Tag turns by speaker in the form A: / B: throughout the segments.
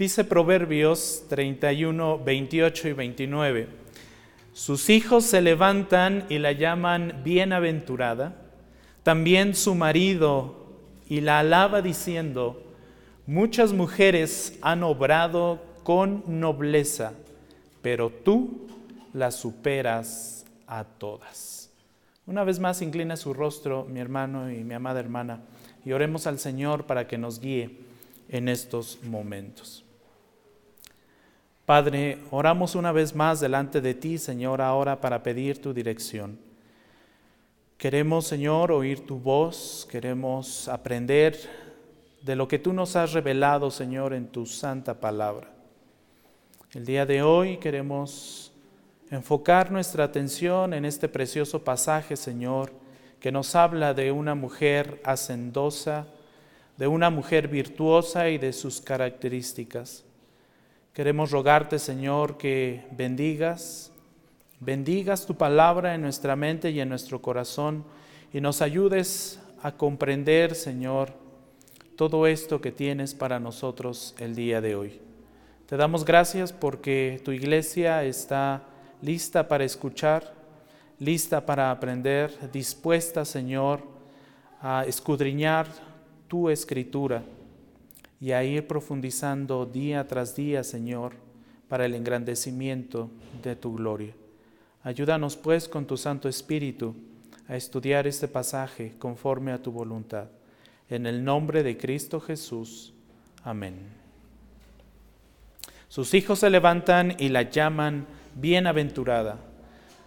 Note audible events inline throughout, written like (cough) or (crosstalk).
A: Dice Proverbios 31, 28 y 29. Sus hijos se levantan y la llaman bienaventurada. También su marido y la alaba diciendo, muchas mujeres han obrado con nobleza, pero tú las superas a todas. Una vez más inclina su rostro, mi hermano y mi amada hermana, y oremos al Señor para que nos guíe en estos momentos. Padre, oramos una vez más delante de ti, Señor, ahora para pedir tu dirección. Queremos, Señor, oír tu voz, queremos aprender de lo que tú nos has revelado, Señor, en tu santa palabra. El día de hoy queremos enfocar nuestra atención en este precioso pasaje, Señor, que nos habla de una mujer hacendosa, de una mujer virtuosa y de sus características. Queremos rogarte, Señor, que bendigas, bendigas tu palabra en nuestra mente y en nuestro corazón y nos ayudes a comprender, Señor, todo esto que tienes para nosotros el día de hoy. Te damos gracias porque tu iglesia está lista para escuchar, lista para aprender, dispuesta, Señor, a escudriñar tu escritura y a ir profundizando día tras día, Señor, para el engrandecimiento de tu gloria. Ayúdanos pues con tu Santo Espíritu a estudiar este pasaje conforme a tu voluntad. En el nombre de Cristo Jesús. Amén. Sus hijos se levantan y la llaman bienaventurada.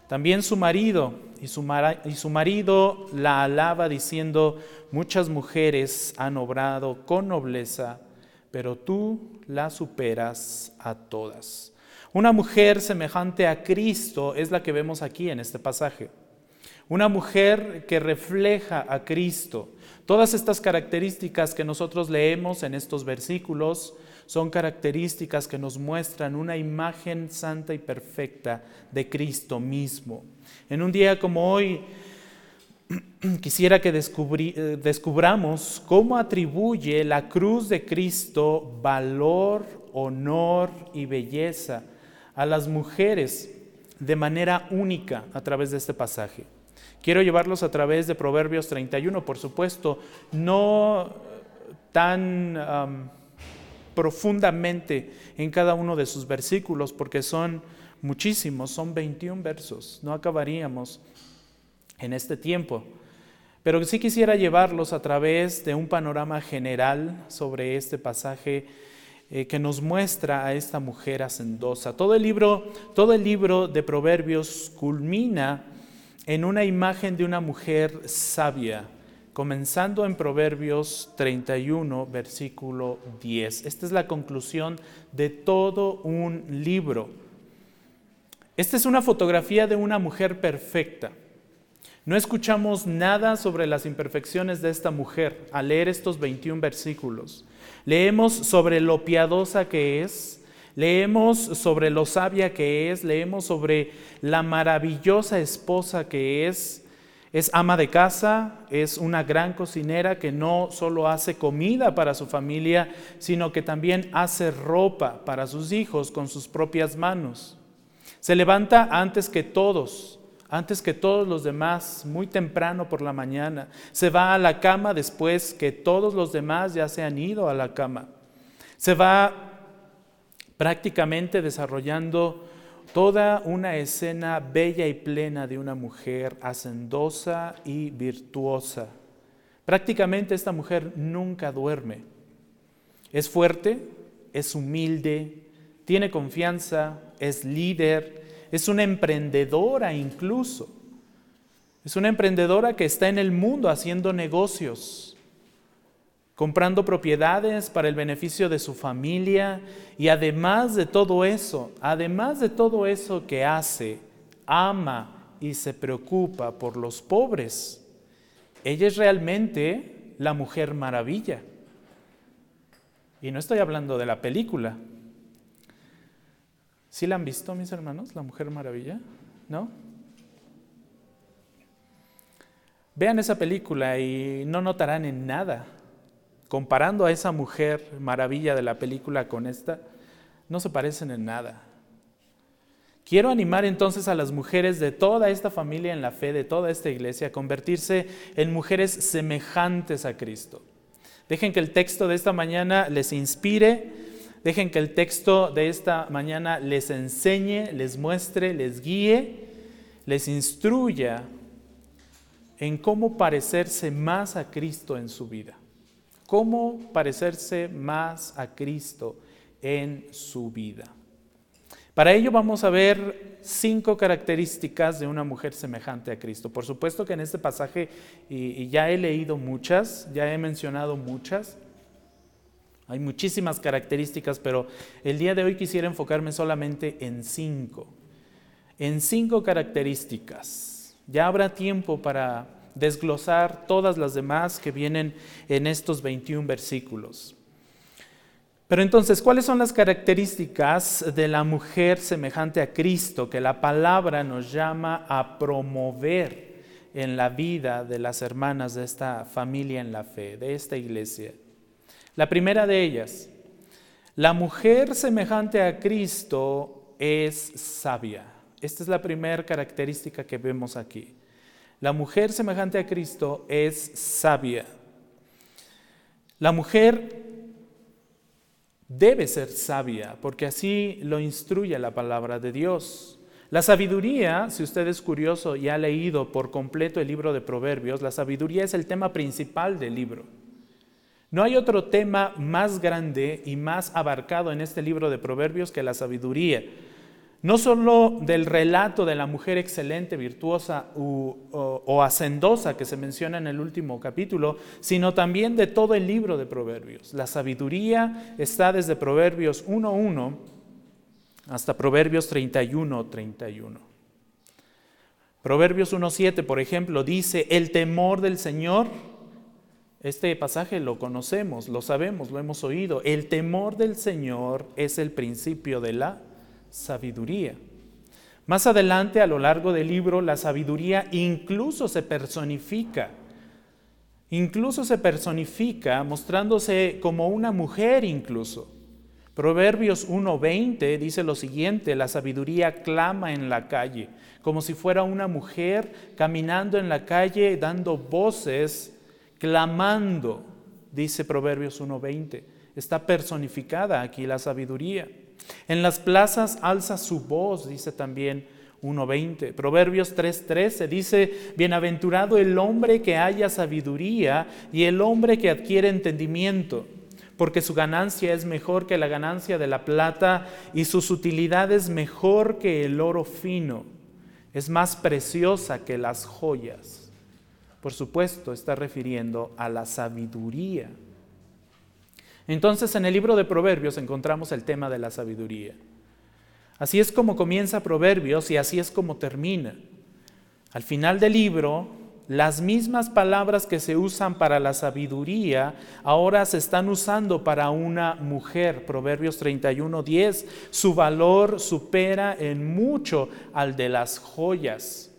A: También su marido y su, y su, marido la alaba diciendo, muchas mujeres han obrado con nobleza, pero tú la superas a todas. Una mujer semejante a Cristo es la que vemos aquí en este pasaje. Una mujer que refleja a Cristo. Todas estas características que nosotros leemos en estos versículos son características que nos muestran una imagen santa y perfecta de Cristo mismo. En un día como hoy, (clears throat) quisiera que eh, descubramos cómo atribuye la cruz de Cristo valor, honor y belleza a las mujeres de manera única a través de este pasaje. Quiero llevarlos a través de Proverbios 31, por supuesto, no tan profundamente en cada uno de sus versículos, porque son muchísimos, son 21 versos, no acabaríamos en este tiempo. Pero sí quisiera llevarlos a través de un panorama general sobre este pasaje eh, que nos muestra a esta mujer hacendosa. Todo el libro, todo el libro de Proverbios culmina en una imagen de una mujer sabia, comenzando en Proverbios 31, versículo 10. Esta es la conclusión de todo un libro. Esta es una fotografía de una mujer perfecta. No escuchamos nada sobre las imperfecciones de esta mujer al leer estos 21 versículos. Leemos sobre lo piadosa que es, Leemos sobre lo sabia que es, leemos sobre la maravillosa esposa que es. Es ama de casa, es una gran cocinera que no solo hace comida para su familia, sino que también hace ropa para sus hijos con sus propias manos. Se levanta antes que todos, antes que todos los demás, muy temprano por la mañana. Se va a la cama después que todos los demás ya se han ido a la cama. Se va prácticamente desarrollando toda una escena bella y plena de una mujer hacendosa y virtuosa. Prácticamente esta mujer nunca duerme. Es fuerte, es humilde, tiene confianza, es líder, es una emprendedora incluso. Es una emprendedora que está en el mundo haciendo negocios comprando propiedades para el beneficio de su familia y además de todo eso, además de todo eso que hace, ama y se preocupa por los pobres. Ella es realmente la mujer maravilla. Y no estoy hablando de la película. ¿Sí la han visto, mis hermanos, la mujer maravilla? ¿No? Vean esa película y no notarán en nada comparando a esa mujer maravilla de la película con esta, no se parecen en nada. Quiero animar entonces a las mujeres de toda esta familia en la fe, de toda esta iglesia, a convertirse en mujeres semejantes a Cristo. Dejen que el texto de esta mañana les inspire, dejen que el texto de esta mañana les enseñe, les muestre, les guíe, les instruya en cómo parecerse más a Cristo en su vida. Cómo parecerse más a Cristo en su vida. Para ello vamos a ver cinco características de una mujer semejante a Cristo. Por supuesto que en este pasaje, y, ya he leído muchas, ya he mencionado muchas, hay muchísimas características, pero el día de hoy quisiera enfocarme solamente en cinco. En cinco características. Ya habrá tiempo para desglosar todas las demás que vienen en estos 21 versículos. Pero entonces, ¿cuáles son las características de la mujer semejante a Cristo que la palabra nos llama a promover en la vida de las hermanas de esta familia en la fe, de esta iglesia? La primera de ellas, la mujer semejante a Cristo es sabia. Esta es la primera característica que vemos aquí. La mujer semejante a Cristo es sabia. La mujer debe ser sabia, porque así lo instruye la palabra de Dios. La sabiduría, si usted es curioso y ha leído por completo el libro de Proverbios, la sabiduría es el tema principal del libro. No hay otro tema más grande y más abarcado en este libro de Proverbios que la sabiduría no solo del relato de la mujer excelente, virtuosa o, hacendosa que se menciona en el último capítulo, sino también de todo el libro de Proverbios. La sabiduría está desde Proverbios 1.1 hasta Proverbios 31.31. Proverbios 1.7, por ejemplo, dice, el temor del Señor, este pasaje lo conocemos, lo sabemos, lo hemos oído, el temor del Señor es el principio de la sabiduría. Más adelante, a lo largo del libro, la sabiduría incluso se personifica. Incluso se personifica mostrándose como una mujer incluso. Proverbios 1.20 dice lo siguiente, la sabiduría clama en la calle, como si fuera una mujer caminando en la calle dando voces, clamando, dice Proverbios 1.20. Está personificada aquí la sabiduría. En las plazas alza su voz, dice también 1.20. Proverbios 3.13 dice, bienaventurado el hombre que haya sabiduría y el hombre que adquiere entendimiento, porque su ganancia es mejor que la ganancia de la plata y sus utilidades mejor que el oro fino. Es más preciosa que las joyas. Por supuesto, está refiriendo a la sabiduría. Entonces en el libro de Proverbios encontramos el tema de la sabiduría. Así es como comienza Proverbios y así es como termina. Al final del libro, las mismas palabras que se usan para la sabiduría ahora se están usando para una mujer. Proverbios 31:10, su valor supera en mucho al de las joyas.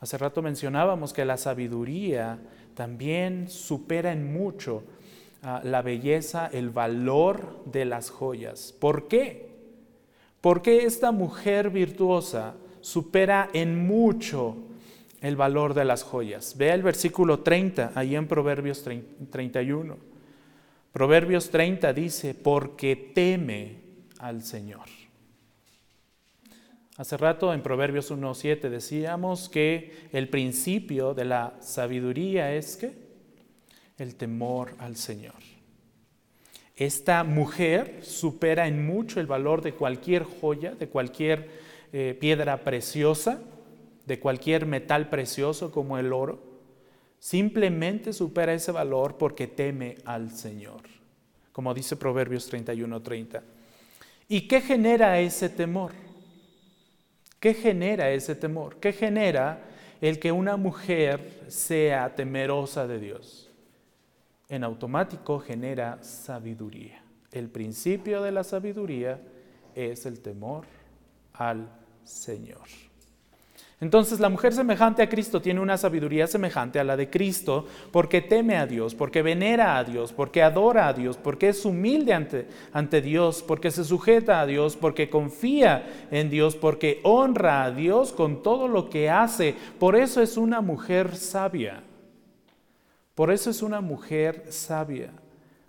A: Hace rato mencionábamos que la sabiduría también supera en mucho la belleza, el valor de las joyas. ¿Por qué? Porque esta mujer virtuosa supera en mucho el valor de las joyas. Vea el versículo 30, ahí en Proverbios 31. Proverbios 30 dice, porque teme al Señor. Hace rato en Proverbios 1.7 decíamos que el principio de la sabiduría es que el temor al Señor. Esta mujer supera en mucho el valor de cualquier joya, de cualquier eh, piedra preciosa, de cualquier metal precioso como el oro. Simplemente supera ese valor porque teme al Señor, como dice Proverbios 31:30. ¿Y qué genera ese temor? ¿Qué genera ese temor? ¿Qué genera el que una mujer sea temerosa de Dios? en automático genera sabiduría. El principio de la sabiduría es el temor al Señor. Entonces la mujer semejante a Cristo tiene una sabiduría semejante a la de Cristo porque teme a Dios, porque venera a Dios, porque adora a Dios, porque es humilde ante, Dios, porque se sujeta a Dios, porque confía en Dios, porque honra a Dios con todo lo que hace. Por eso es una mujer sabia. Por eso es una mujer sabia,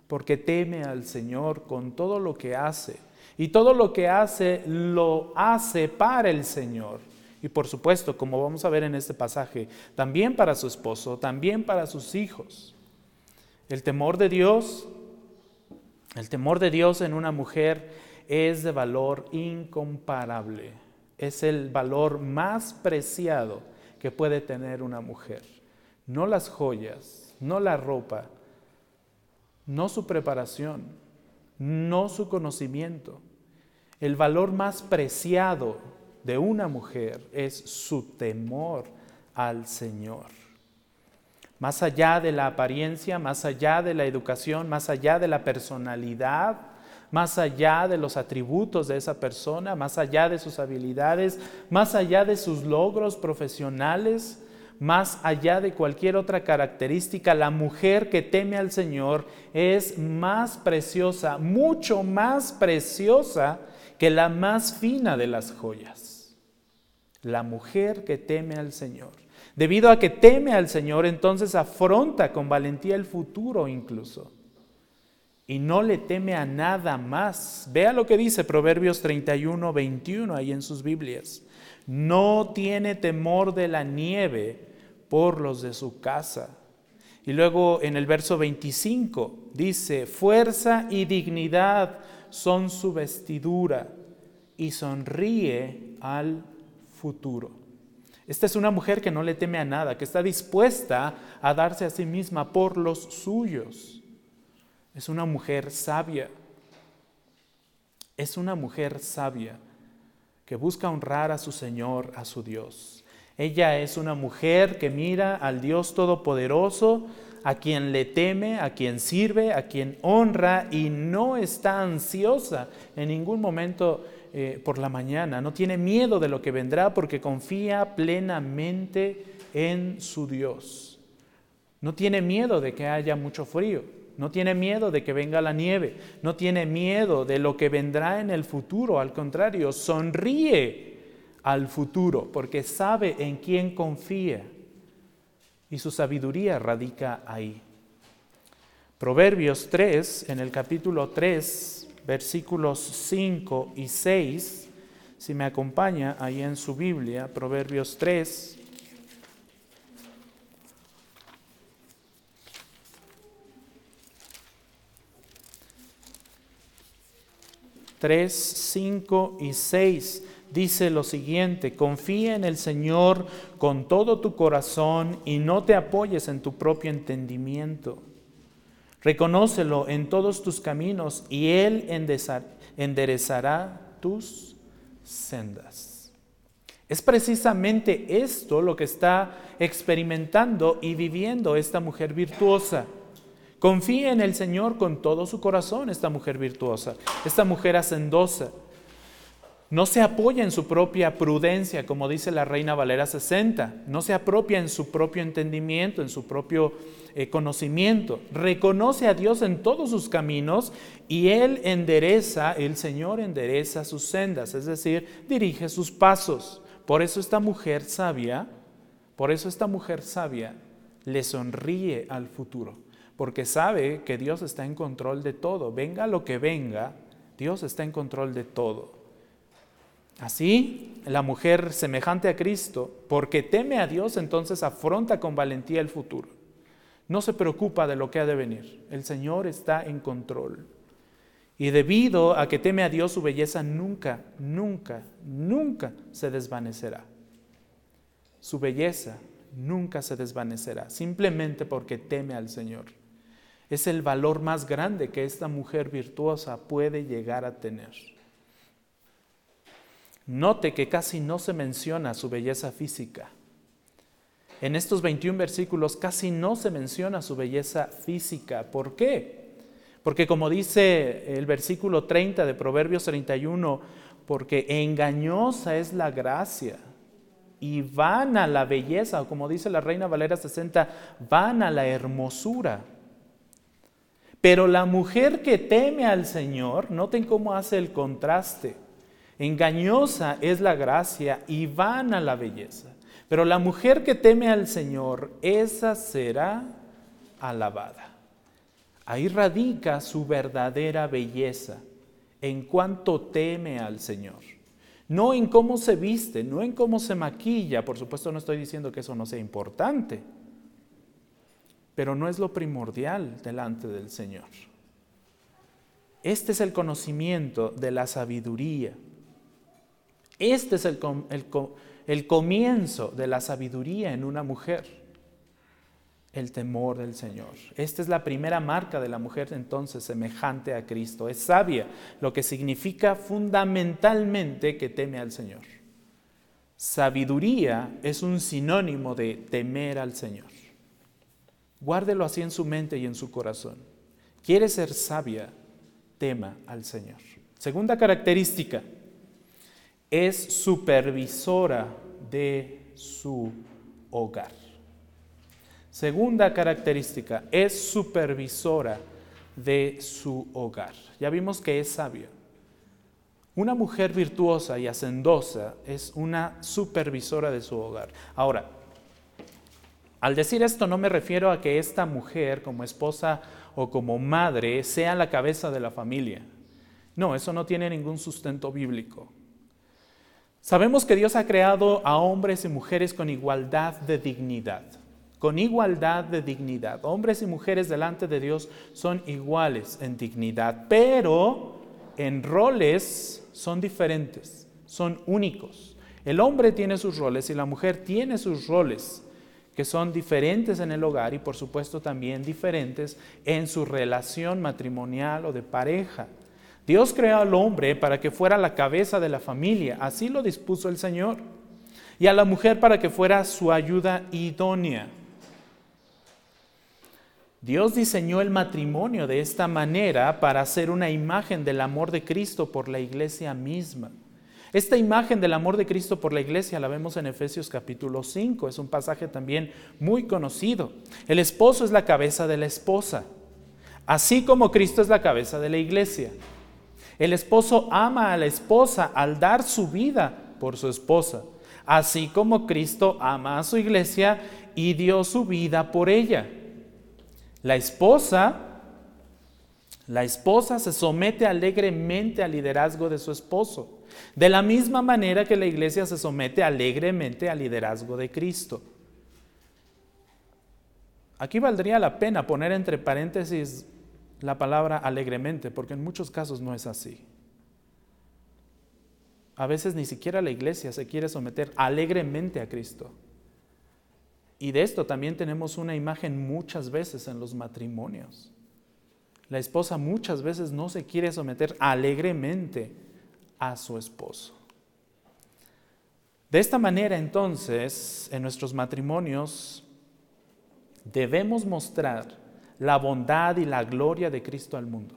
A: porque teme al Señor con todo lo que hace. Y todo lo que hace lo hace para el Señor. Y por supuesto, como vamos a ver en este pasaje, también para su esposo, también para sus hijos. El temor de Dios, el temor de Dios en una mujer es de valor incomparable. Es el valor más preciado que puede tener una mujer. No las joyas, no la ropa, no su preparación, no su conocimiento. El valor más preciado de una mujer es su temor al Señor. Más allá de la apariencia, más allá de la educación, más allá de la personalidad, más allá de los atributos de esa persona, más allá de sus habilidades, más allá de sus logros profesionales, más allá de cualquier otra característica, la mujer que teme al Señor es más preciosa, mucho más preciosa que la más fina de las joyas la mujer que teme al Señor. Debido a que teme al Señor, entonces afronta con valentía el futuro incluso. Y no le teme a nada más. Vea lo que dice Proverbios 31, 21 ahí en sus Biblias. No tiene temor de la nieve por los de su casa. Y luego en el verso 25 dice, fuerza y dignidad son su vestidura y sonríe al futuro. Esta es una mujer que no le teme a nada, que está dispuesta a darse a sí misma por los suyos. Es una mujer sabia. Es una mujer sabia que busca honrar a su Señor, a su Dios. Ella es una mujer que mira al Dios Todopoderoso, a quien le teme, a quien sirve, a quien honra y no está ansiosa en ningún momento eh, por la mañana, no tiene miedo de lo que vendrá porque confía plenamente en su Dios. No tiene miedo de que haya mucho frío, no tiene miedo de que venga la nieve, no tiene miedo de lo que vendrá en el futuro, al contrario, sonríe al futuro porque sabe en quién confía y su sabiduría radica ahí. Proverbios 3, en el capítulo 3, versículos 5 y 6, si me acompaña ahí en su Biblia, Proverbios 3. Tres, cinco y seis dice lo siguiente, confía en el Señor con todo tu corazón y no te apoyes en tu propio entendimiento. Reconócelo en todos tus caminos y Él enderezará tus sendas. Es precisamente esto lo que está experimentando y viviendo esta mujer virtuosa. Confía en el Señor con todo su corazón, esta mujer virtuosa, esta mujer hacendosa. No se apoya en su propia prudencia, como dice la Reina Valera 60. No se apropia en su propio entendimiento, en su propio eh, conocimiento. Reconoce a Dios en todos sus caminos y Él endereza, el Señor endereza sus sendas, es decir, dirige sus pasos. Por eso esta mujer sabia, por eso esta mujer sabia le sonríe al futuro, porque sabe que Dios está en control de todo. Venga lo que venga, Dios está en control de todo. Así, la mujer semejante a Cristo, porque teme a Dios, entonces afronta con valentía el futuro. No se preocupa de lo que ha de venir. El Señor está en control. Y debido a que teme a Dios, su belleza nunca, nunca, nunca se desvanecerá. Su belleza nunca se desvanecerá, simplemente porque teme al Señor. Es el valor más grande que esta mujer virtuosa puede llegar a tener. Note que casi no se menciona su belleza física. En estos 21 versículos casi no se menciona su belleza física. ¿Por qué? Porque como dice el versículo 30 de Proverbios 31, porque engañosa es la gracia y van a la belleza, o como dice la Reina Valera 60, van a la hermosura. Pero la mujer que teme al Señor, noten cómo hace el contraste. Engañosa es la gracia y van a la belleza. Pero la mujer que teme al Señor, esa será alabada. Ahí radica su verdadera belleza, en cuanto teme al Señor. No en cómo se viste, no en cómo se maquilla. Por supuesto no estoy diciendo que eso no sea importante, pero no es lo primordial delante del Señor. Este es el conocimiento de la sabiduría. Este es el, comienzo de la sabiduría en una mujer el temor del Señor. Esta es la primera marca de la mujer entonces semejante a Cristo. Es sabia, lo que significa fundamentalmente que teme al Señor. Sabiduría es un sinónimo de temer al Señor. Guárdelo así en su mente y en su corazón. Quiere ser sabia, tema al Señor. Segunda característica, es supervisora de su hogar. Segunda característica, es supervisora de su hogar. Ya vimos que es sabia. Una mujer virtuosa y hacendosa es una supervisora de su hogar. Ahora, al decir esto no me refiero a que esta mujer como esposa o como madre sea la cabeza de la familia. No, eso no tiene ningún sustento bíblico. Sabemos que Dios ha creado a hombres y mujeres con igualdad de dignidad con igualdad de dignidad. Hombres y mujeres delante de Dios son iguales en dignidad, pero en roles son diferentes, son únicos. El hombre tiene sus roles y la mujer tiene sus roles que son diferentes en el hogar y por supuesto también diferentes en su relación matrimonial o de pareja. Dios creó al hombre para que fuera la cabeza de la familia, así lo dispuso el Señor, y a la mujer para que fuera su ayuda idónea. Dios diseñó el matrimonio de esta manera para hacer una imagen del amor de Cristo por la iglesia misma. Esta imagen del amor de Cristo por la iglesia la vemos en Efesios capítulo 5, es un pasaje también muy conocido. El esposo es la cabeza de la esposa, así como Cristo es la cabeza de la iglesia. El esposo ama a la esposa al dar su vida por su esposa, así como Cristo ama a su iglesia y dio su vida por ella. La esposa, la esposa se somete alegremente al liderazgo de su esposo, de la misma manera que la iglesia se somete alegremente al liderazgo de Cristo. Aquí valdría la pena poner entre paréntesis la palabra alegremente, porque en muchos casos no es así. A veces ni siquiera la iglesia se quiere someter alegremente a Cristo. Y de esto también tenemos una imagen muchas veces en los matrimonios. La esposa muchas veces no se quiere someter alegremente a su esposo. De esta manera entonces, en nuestros matrimonios, debemos mostrar la bondad y la gloria de Cristo al mundo,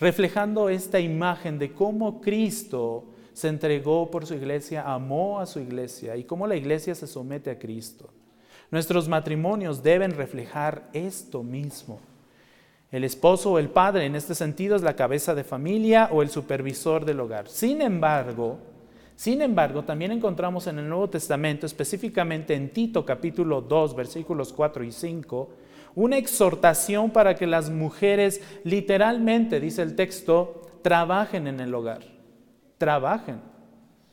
A: reflejando esta imagen de cómo Cristo se entregó por su iglesia, amó a su iglesia y cómo la iglesia se somete a Cristo. Nuestros matrimonios deben reflejar esto mismo. El esposo o el padre en este sentido es la cabeza de familia o el supervisor del hogar. Sin embargo, sin embargo, también encontramos en el Nuevo Testamento, específicamente en Tito capítulo 2, versículos 4 y 5, una exhortación para que las mujeres literalmente, dice el texto, trabajen en el hogar. Trabajen.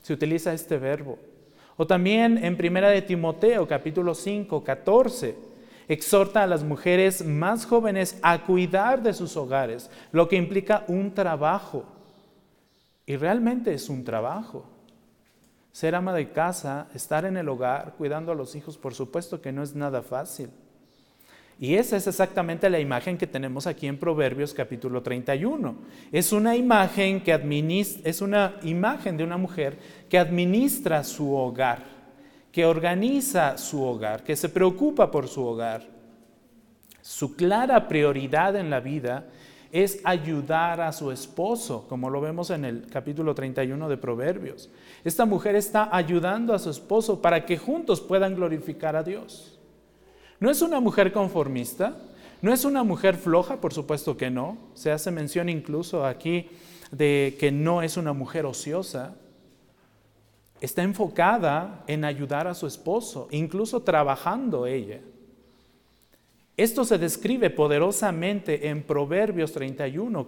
A: Se utiliza este verbo. O también en Primera de Timoteo, capítulo 5, 14, exhorta a las mujeres más jóvenes a cuidar de sus hogares, lo que implica un trabajo. Y realmente es un trabajo. Ser ama de casa, estar en el hogar, cuidando a los hijos, por supuesto que no es nada fácil. Y esa es exactamente la imagen que tenemos aquí en Proverbios capítulo 31. Es una imagen que es una imagen de una mujer que administra su hogar, que organiza su hogar, que se preocupa por su hogar. Su clara prioridad en la vida es ayudar a su esposo, como lo vemos en el capítulo 31 de Proverbios. Esta mujer está ayudando a su esposo para que juntos puedan glorificar a Dios. No es una mujer conformista, no es una mujer floja, por supuesto que no. Se hace mención incluso aquí de que no es una mujer ociosa. Está enfocada en ayudar a su esposo, incluso trabajando ella. Esto se describe poderosamente en Proverbios 31,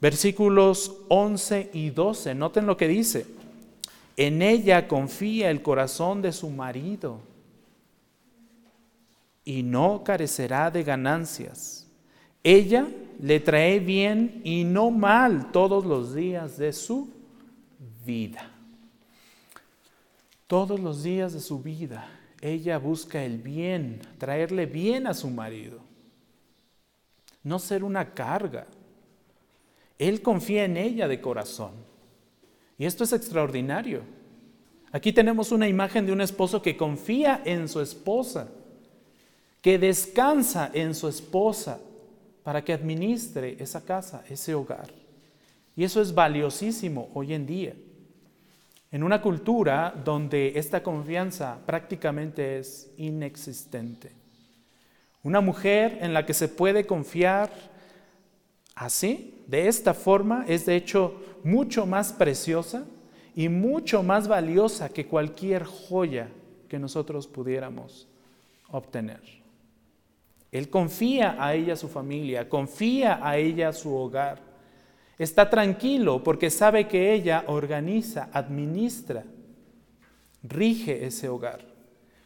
A: versículos 11 y 12. Noten lo que dice. En ella confía el corazón de su marido y no carecerá de ganancias. Ella le trae bien y no mal todos los días de su vida. Todos los días de su vida ella busca el bien, traerle bien a su marido, no ser una carga. Él confía en ella de corazón. Y esto es extraordinario. Aquí tenemos una imagen de un esposo que confía en su esposa, que descansa en su esposa para que administre esa casa, ese hogar. Y eso es valiosísimo hoy en día en una cultura donde esta confianza prácticamente es inexistente. Una mujer en la que se puede confiar así, de esta forma, es de hecho mucho más preciosa y mucho más valiosa que cualquier joya que nosotros pudiéramos obtener. Él confía a ella su familia, confía a ella su hogar. Está tranquilo porque sabe que ella organiza, administra, rige ese hogar.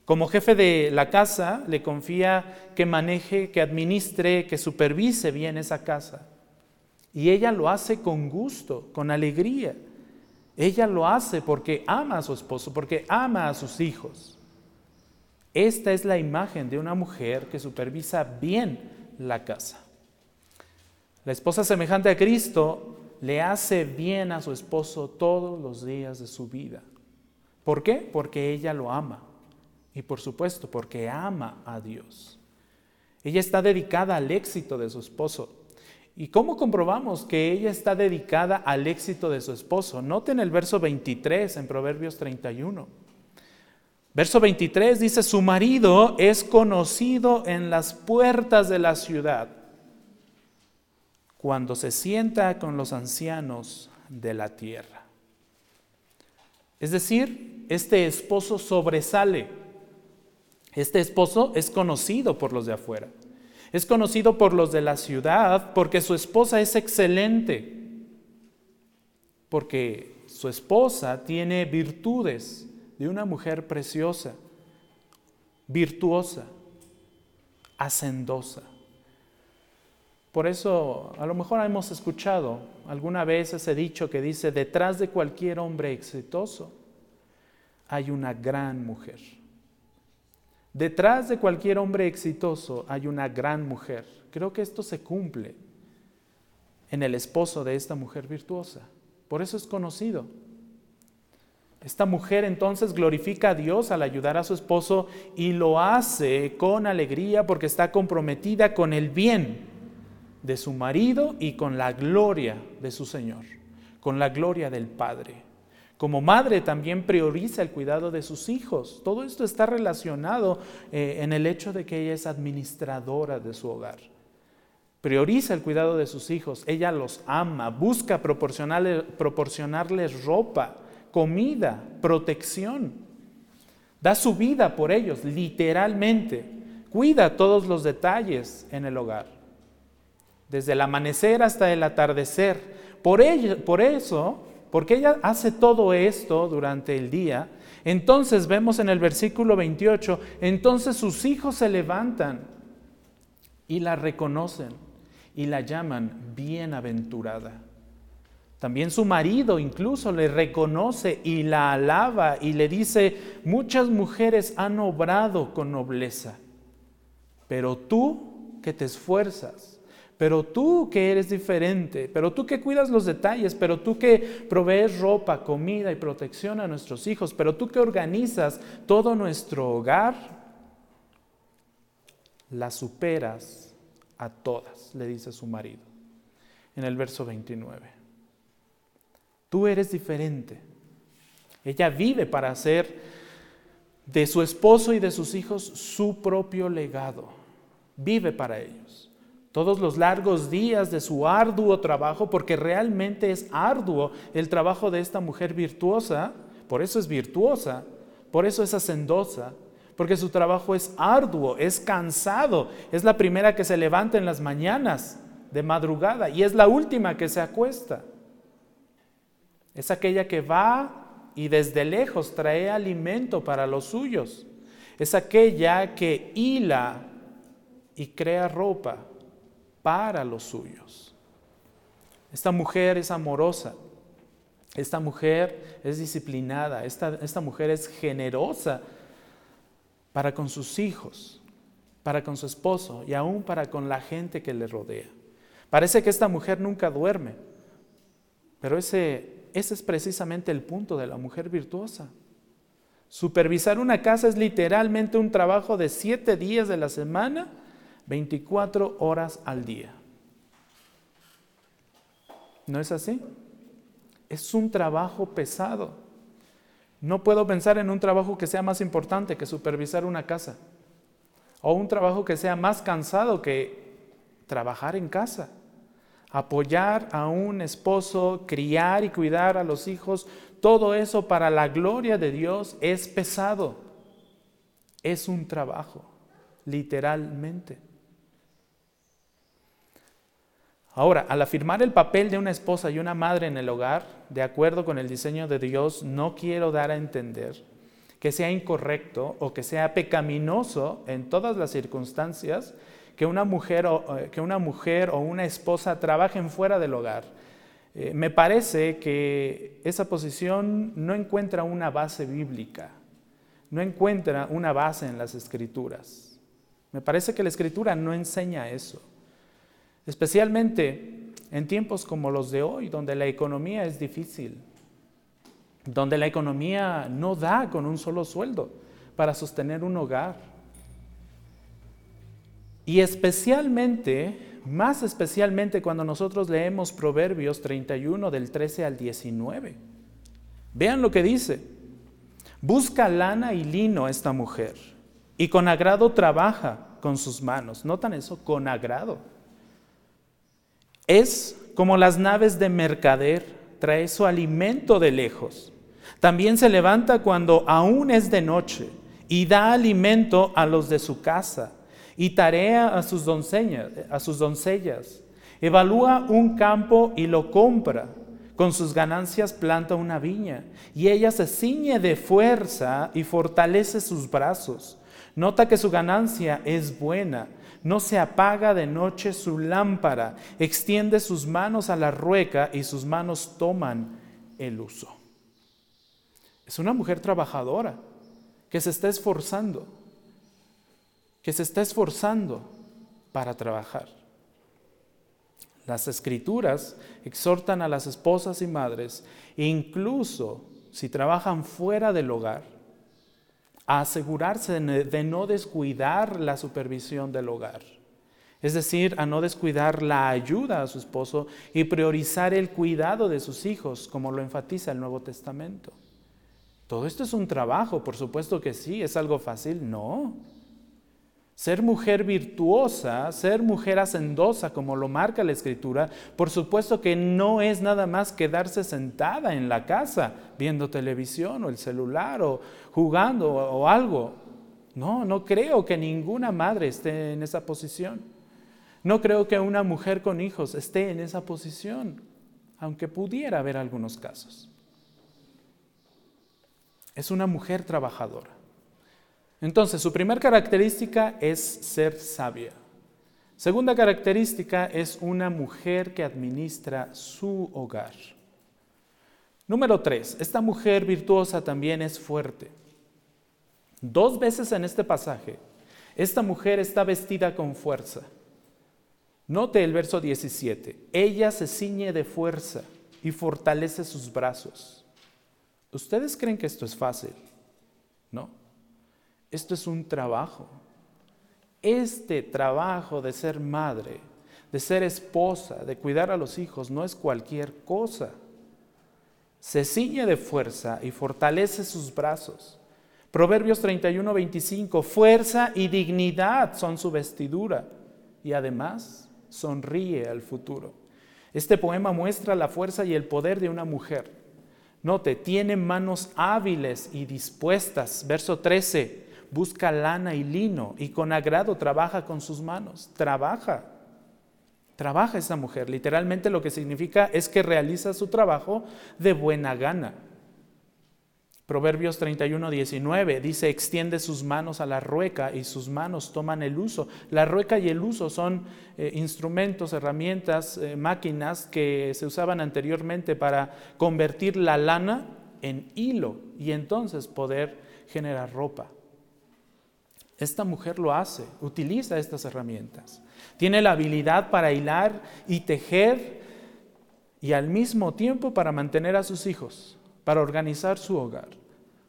A: Como jefe de la casa, le confía que maneje, que administre, que supervise bien esa casa. Y ella lo hace con gusto, con alegría. Ella lo hace porque ama a su esposo, porque ama a sus hijos. Esta es la imagen de una mujer que supervisa bien la casa. La esposa semejante a Cristo le hace bien a su esposo todos los días de su vida. ¿Por qué? Porque ella lo ama. Y por supuesto, porque ama a Dios. Ella está dedicada al éxito de su esposo. ¿Y cómo comprobamos que ella está dedicada al éxito de su esposo? Noten el verso 23 en Proverbios 31. Verso 23 dice, su marido es conocido en las puertas de la ciudad cuando se sienta con los ancianos de la tierra. Es decir, este esposo sobresale. Este esposo es conocido por los de afuera. Es conocido por los de la ciudad porque su esposa es excelente. Porque su esposa tiene virtudes de una mujer preciosa, virtuosa, hacendosa. Por eso a lo mejor hemos escuchado alguna vez ese dicho que dice, detrás de cualquier hombre exitoso hay una gran mujer. Detrás de cualquier hombre exitoso hay una gran mujer. Creo que esto se cumple en el esposo de esta mujer virtuosa. Por eso es conocido. Esta mujer entonces glorifica a Dios al ayudar a su esposo y lo hace con alegría porque está comprometida con el bien de su marido y con la gloria de su Señor, con la gloria del Padre. Como madre también prioriza el cuidado de sus hijos. Todo esto está relacionado eh, en el hecho de que ella es administradora de su hogar. Prioriza el cuidado de sus hijos. Ella los ama, busca proporcionarles, proporcionarles ropa, comida, protección. Da su vida por ellos, literalmente. Cuida todos los detalles en el hogar desde el amanecer hasta el atardecer. Por, por eso, porque ella hace todo esto durante el día, entonces vemos en el versículo 28, entonces sus hijos se levantan y la reconocen y la llaman bienaventurada. También su marido incluso le reconoce y la alaba y le dice, muchas mujeres han obrado con nobleza, pero tú que te esfuerzas pero tú que eres diferente, pero tú que cuidas los detalles, pero tú que provees ropa, comida y protección a nuestros hijos, pero tú que organizas todo nuestro hogar, las superas a todas, le dice su marido. en el verso 29. Tú eres diferente. Ella vive para hacer de su esposo y de sus hijos su propio legado. Vive para ellos. Todos los largos días de su arduo trabajo, porque realmente es arduo el trabajo de esta mujer virtuosa, por eso es virtuosa, por eso es hacendosa, porque su trabajo es arduo, es cansado, es la primera que se levanta en las mañanas de madrugada y es la última que se acuesta. Es aquella que va y desde lejos trae alimento para los suyos. Es aquella que hila y crea ropa para los suyos. Esta mujer es amorosa, esta mujer es disciplinada, esta, esta mujer es generosa para con sus hijos, para con su esposo y aún para con la gente que le rodea. Parece que esta mujer nunca duerme, pero ese, ese es precisamente el punto de la mujer virtuosa. Supervisar una casa es literalmente un trabajo de siete días de la semana, 24 horas al día. ¿No es así? Es un trabajo pesado. No puedo pensar en un trabajo que sea más importante que supervisar una casa. O un trabajo que sea más cansado que trabajar en casa. Apoyar a un esposo, criar y cuidar a los hijos, todo eso para la gloria de Dios es pesado. Es un trabajo, literalmente. Ahora, al afirmar el papel de una esposa y una madre en el hogar, de acuerdo con el diseño de Dios, no quiero dar a entender que sea incorrecto o que sea pecaminoso en todas las circunstancias que una mujer o, eh, que una, mujer o una esposa trabajen fuera del hogar. Eh, me parece que esa posición no encuentra una base bíblica, no encuentra una base en las escrituras. Me parece que la escritura no enseña eso. Especialmente en tiempos como los de hoy, donde la economía es difícil, donde la economía no da con un solo sueldo para sostener un hogar. Y especialmente, más especialmente cuando nosotros leemos Proverbios 31 del 13 al 19. Vean lo que dice. Busca lana y lino esta mujer y con agrado trabaja con sus manos. ¿Notan eso? Con agrado. Es como las naves de mercader, trae su alimento de lejos. También se levanta cuando aún es de noche y da alimento a los de su casa y tarea a sus doncellas. Evalúa un campo y lo compra. Con sus ganancias planta una viña y ella se ciñe de fuerza y fortalece sus brazos. Nota que su ganancia es buena no se apaga de noche su lámpara, extiende sus manos a la rueca y sus manos toman el uso. Es una mujer trabajadora que se está esforzando, que se está esforzando para trabajar. Las escrituras exhortan a las esposas y madres, incluso si trabajan fuera del hogar, a asegurarse de no descuidar la supervisión del hogar. Es decir, a no descuidar la ayuda a su esposo y priorizar el cuidado de sus hijos, como lo enfatiza el Nuevo Testamento. Todo esto es un trabajo, por supuesto que sí, es algo fácil, no. Ser mujer virtuosa, ser mujer hacendosa, como lo marca la Escritura, por supuesto que no es nada más quedarse sentada en la casa viendo televisión o el celular o jugando o algo. No, no creo que ninguna madre esté en esa posición. No creo que una mujer con hijos esté en esa posición, aunque pudiera haber algunos casos. Es una mujer trabajadora. Entonces, su primera característica es ser sabia. Segunda característica es una mujer que administra su hogar. Número tres, esta mujer virtuosa también es fuerte. Dos veces en este pasaje, esta mujer está vestida con fuerza. Note el verso 17, ella se ciñe de fuerza y fortalece sus brazos. ¿Ustedes creen que esto es fácil? No. Esto es un trabajo. Este trabajo de ser madre, de ser esposa, de cuidar a los hijos, no es cualquier cosa. Se ciñe de fuerza y fortalece sus brazos. Proverbios 31, 25, fuerza y dignidad son su vestidura y además sonríe al futuro. Este poema muestra la fuerza y el poder de una mujer. Note, tiene manos hábiles y dispuestas. Verso 13, busca lana y lino y con agrado trabaja con sus manos. Trabaja. Trabaja esa mujer. Literalmente lo que significa es que realiza su trabajo de buena gana. Proverbios 31, 19 dice, extiende sus manos a la rueca y sus manos toman el uso. La rueca y el uso son eh, instrumentos, herramientas, eh, máquinas que se usaban anteriormente para convertir la lana en hilo y entonces poder generar ropa. Esta mujer lo hace, utiliza estas herramientas. Tiene la habilidad para hilar y tejer y al mismo tiempo para mantener a sus hijos, para organizar su hogar.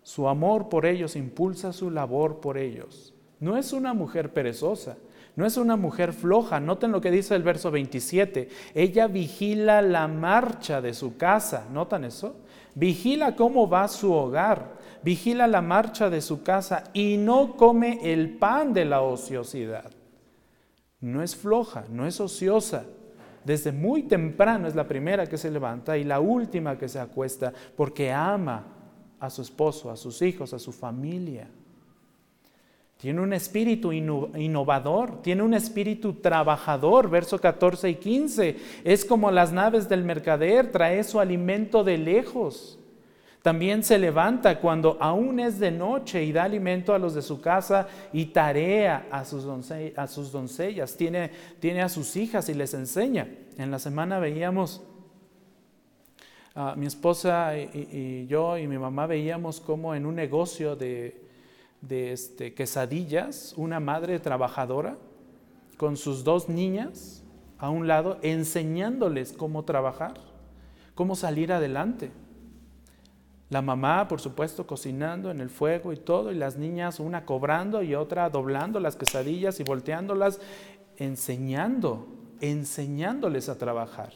A: Su amor por ellos impulsa su labor por ellos. No es una mujer perezosa, no es una mujer floja. Noten lo que dice el verso 27. Ella vigila la marcha de su casa. ¿Notan eso? Vigila cómo va su hogar vigila la marcha de su casa y no come el pan de la ociosidad. No es floja, no es ociosa. Desde muy temprano es la primera que se levanta y la última que se acuesta porque ama a su esposo, a sus hijos, a su familia. Tiene un espíritu innovador, tiene un espíritu trabajador, verso 14 y 15. Es como las naves del mercader, trae su alimento de lejos. También se levanta cuando aún es de noche y da alimento a los de su casa y tarea a sus, doncellas, tiene, tiene a sus hijas y les enseña. En la semana veíamos, a mi esposa y, yo y mi mamá veíamos como en un negocio de, este, quesadillas, una madre trabajadora con sus dos niñas a un lado, enseñándoles cómo trabajar, cómo salir adelante. La mamá, por supuesto, cocinando en el fuego y todo, y las niñas una cobrando y otra doblando las quesadillas y volteándolas, enseñando, enseñándoles a trabajar.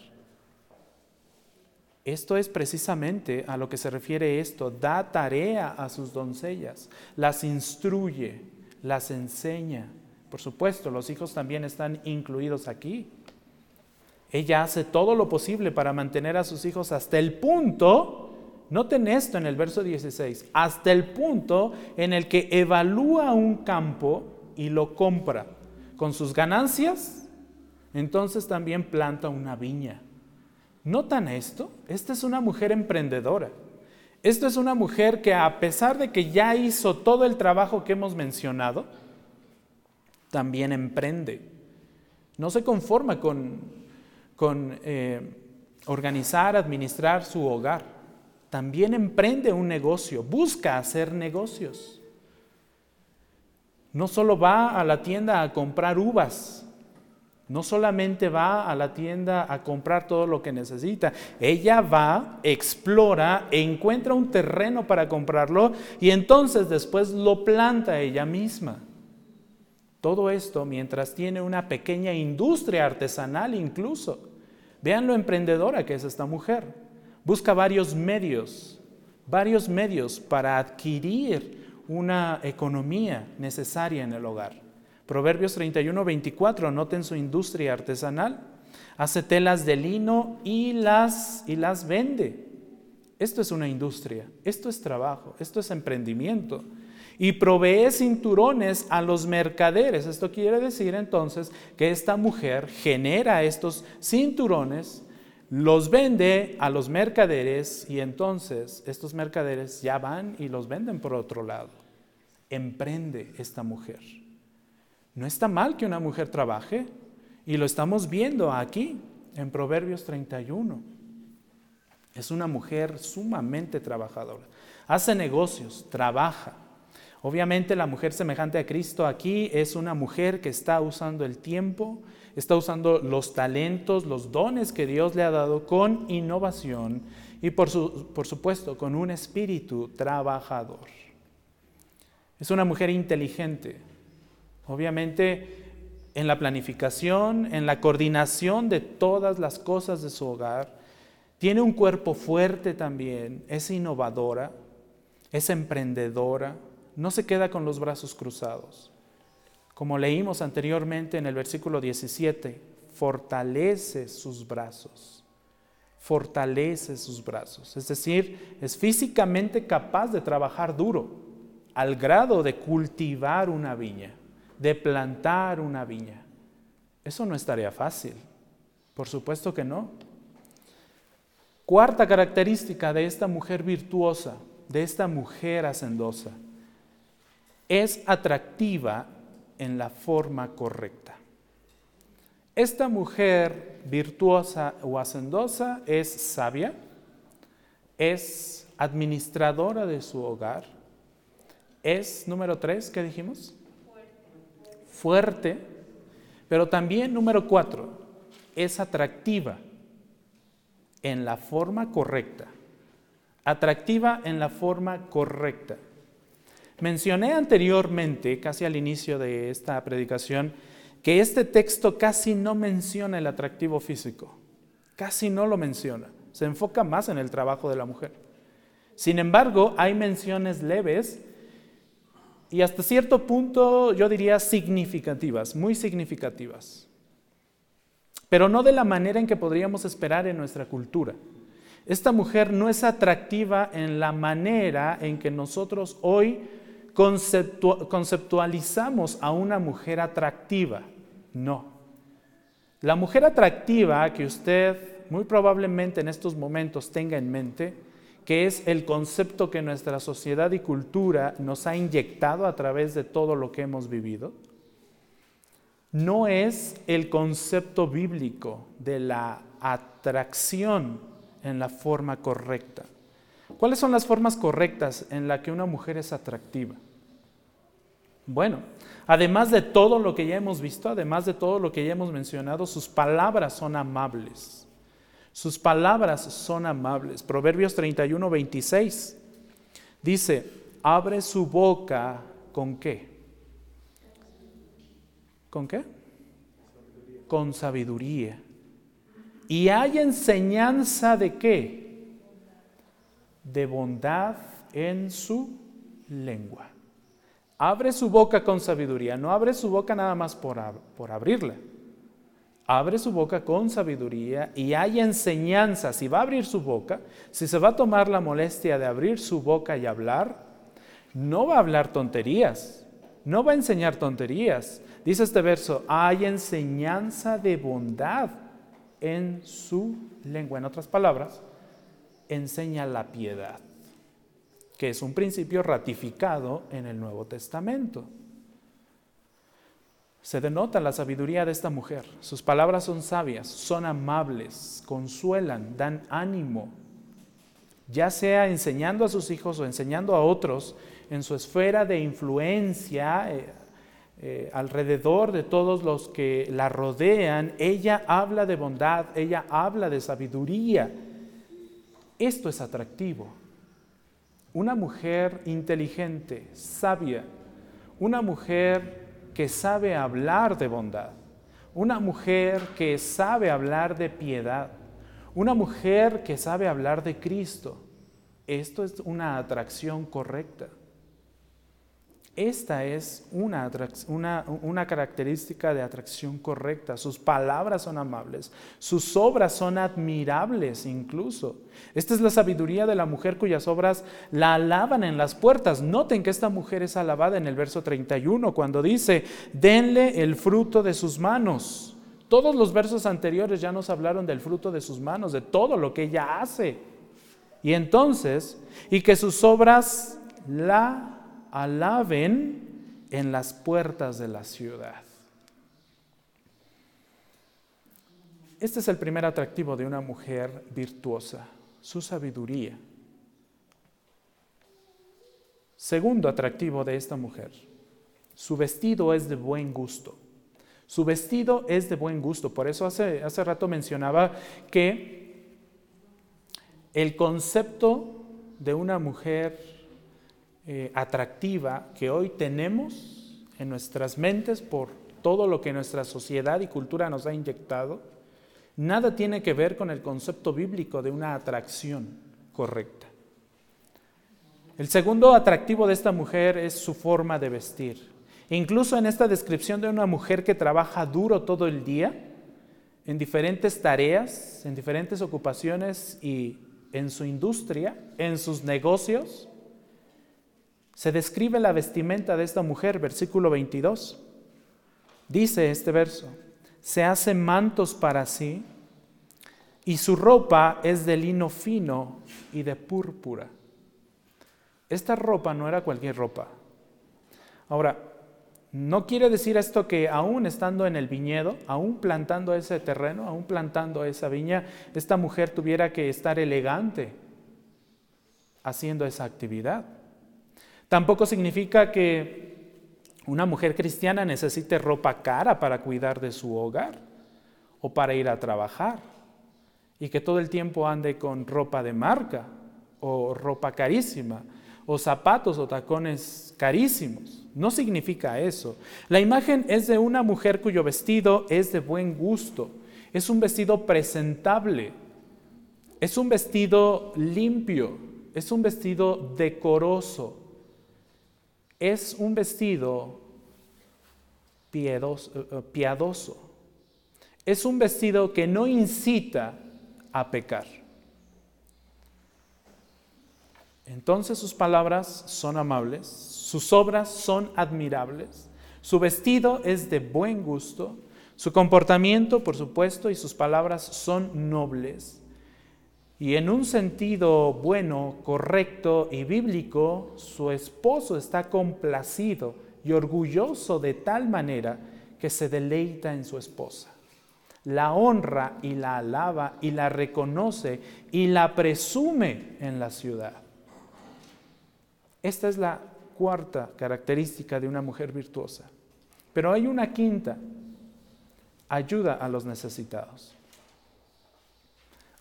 A: Esto es precisamente a lo que se refiere esto, da tarea a sus doncellas, las instruye, las enseña. Por supuesto, los hijos también están incluidos aquí. Ella hace todo lo posible para mantener a sus hijos hasta el punto Noten esto en el verso 16, hasta el punto en el que evalúa un campo y lo compra. Con sus ganancias, entonces también planta una viña. ¿Notan esto? Esta es una mujer emprendedora. Esto es una mujer que a pesar de que ya hizo todo el trabajo que hemos mencionado, también emprende. No se conforma con, eh, organizar, administrar su hogar también emprende un negocio, busca hacer negocios. No solo va a la tienda a comprar uvas, no solamente va a la tienda a comprar todo lo que necesita, ella va, explora, encuentra un terreno para comprarlo y entonces después lo planta ella misma. Todo esto mientras tiene una pequeña industria artesanal incluso. Vean lo emprendedora que es esta mujer busca varios medios, varios medios para adquirir una economía necesaria en el hogar. Proverbios 31, 24, noten su industria artesanal. Hace telas de lino y las, y las vende. Esto es una industria, esto es trabajo, esto es emprendimiento. Y provee cinturones a los mercaderes. Esto quiere decir entonces que esta mujer genera estos cinturones los vende a los mercaderes y entonces estos mercaderes ya van y los venden por otro lado. Emprende esta mujer. No está mal que una mujer trabaje y lo estamos viendo aquí en Proverbios 31. Es una mujer sumamente trabajadora. Hace negocios, trabaja. Obviamente la mujer semejante a Cristo aquí es una mujer que está usando el tiempo, está usando los talentos, los dones que Dios le ha dado con innovación y por, supuesto con un espíritu trabajador. Es una mujer inteligente. Obviamente en la planificación, en la coordinación de todas las cosas de su hogar. Tiene un cuerpo fuerte también, es innovadora, es emprendedora, no se queda con los brazos cruzados. Como leímos anteriormente en el versículo 17, fortalece sus brazos, fortalece sus brazos. Es decir, es físicamente capaz de trabajar duro al grado de cultivar una viña, de plantar una viña. Eso no es tarea fácil, por supuesto que no. Cuarta característica de esta mujer virtuosa, de esta mujer hacendosa, es atractiva en la forma correcta. Esta mujer virtuosa o hacendosa es sabia, es administradora de su hogar, es, número tres, ¿qué dijimos? Fuerte. Fuerte, pero también, número cuatro, es atractiva en la forma correcta. Atractiva en la forma correcta. Mencioné anteriormente, casi al inicio de esta predicación, que este texto casi no menciona el atractivo físico, casi no lo menciona, se enfoca más en el trabajo de la mujer. Sin embargo, hay menciones leves y hasta cierto punto yo diría significativas, muy significativas, pero no de la manera en que podríamos esperar en nuestra cultura. Esta mujer no es atractiva en la manera en que nosotros hoy conceptualizamos a una mujer atractiva. No. La mujer atractiva que usted muy probablemente en estos momentos tenga en mente, que es el concepto que nuestra sociedad y cultura nos ha inyectado a través de todo lo que hemos vivido, no es el concepto bíblico de la atracción en la forma correcta. ¿Cuáles son las formas correctas en las que una mujer es atractiva? Bueno, además de todo lo que ya hemos visto, además de todo lo que ya hemos mencionado, sus palabras son amables. Sus palabras son amables. Proverbios 31, 26 dice, abre su boca con qué? ¿Con qué? Con sabiduría. Y hay enseñanza de qué? De bondad en su lengua. Abre su boca con sabiduría, no abre su boca nada más por, por abrirla. Abre su boca con sabiduría y hay enseñanza. Si va a abrir su boca, si se va a tomar la molestia de abrir su boca y hablar, no va a hablar tonterías, no va a enseñar tonterías. Dice este verso, hay enseñanza de bondad en su lengua. En otras palabras, enseña la piedad, que es un principio ratificado en el Nuevo Testamento. Se denota la sabiduría de esta mujer. Sus palabras son sabias, son amables, consuelan, dan ánimo, ya sea enseñando a sus hijos o enseñando a otros en su esfera de influencia eh, eh, alrededor de todos los que la rodean. Ella habla de bondad, ella habla de sabiduría esto es atractivo. Una mujer inteligente, sabia, una mujer que sabe hablar de bondad, una mujer que sabe hablar de piedad, una mujer que sabe hablar de Cristo. Esto es una atracción correcta. Esta es una, una, característica de atracción correcta. Sus palabras son amables, sus obras son admirables incluso. Esta es la sabiduría de la mujer cuyas obras la alaban en las puertas. Noten que esta mujer es alabada en el verso 31 cuando dice, denle el fruto de sus manos. Todos los versos anteriores ya nos hablaron del fruto de sus manos, de todo lo que ella hace. Y entonces, y que sus obras la alaben en las puertas de la ciudad. Este es el primer atractivo de una mujer virtuosa, su sabiduría. Segundo atractivo de esta mujer, su vestido es de buen gusto. Su vestido es de buen gusto. Por eso hace, hace rato mencionaba que el concepto de una mujer eh, atractiva que hoy tenemos en nuestras mentes por todo lo que nuestra sociedad y cultura nos ha inyectado, nada tiene que ver con el concepto bíblico de una atracción correcta. El segundo atractivo de esta mujer es su forma de vestir. Incluso en esta descripción de una mujer que trabaja duro todo el día, en diferentes tareas, en diferentes ocupaciones y en su industria, en sus negocios, se describe la vestimenta de esta mujer, versículo 22. Dice este verso, se hace mantos para sí y su ropa es de lino fino y de púrpura. Esta ropa no era cualquier ropa. Ahora, no quiere decir esto que aún estando en el viñedo, aún plantando ese terreno, aún plantando esa viña, esta mujer tuviera que estar elegante haciendo esa actividad. Tampoco significa que una mujer cristiana necesite ropa cara para cuidar de su hogar o para ir a trabajar y que todo el tiempo ande con ropa de marca o ropa carísima o zapatos o tacones carísimos. No significa eso. La imagen es de una mujer cuyo vestido es de buen gusto. Es un vestido presentable. Es un vestido limpio. Es un vestido decoroso. Es un vestido piadoso. Eh, piadoso. Es un vestido que no incita a pecar. Entonces sus palabras son amables, sus obras son admirables, su vestido es de buen gusto, su comportamiento, por supuesto, y sus palabras son nobles. Y en un sentido bueno, correcto y bíblico, su esposo está complacido y orgulloso de tal manera que se deleita en su esposa. La honra y la alaba y la reconoce y la presume en la ciudad. Esta es la cuarta característica de una mujer virtuosa. Pero hay una quinta, ayuda a los necesitados.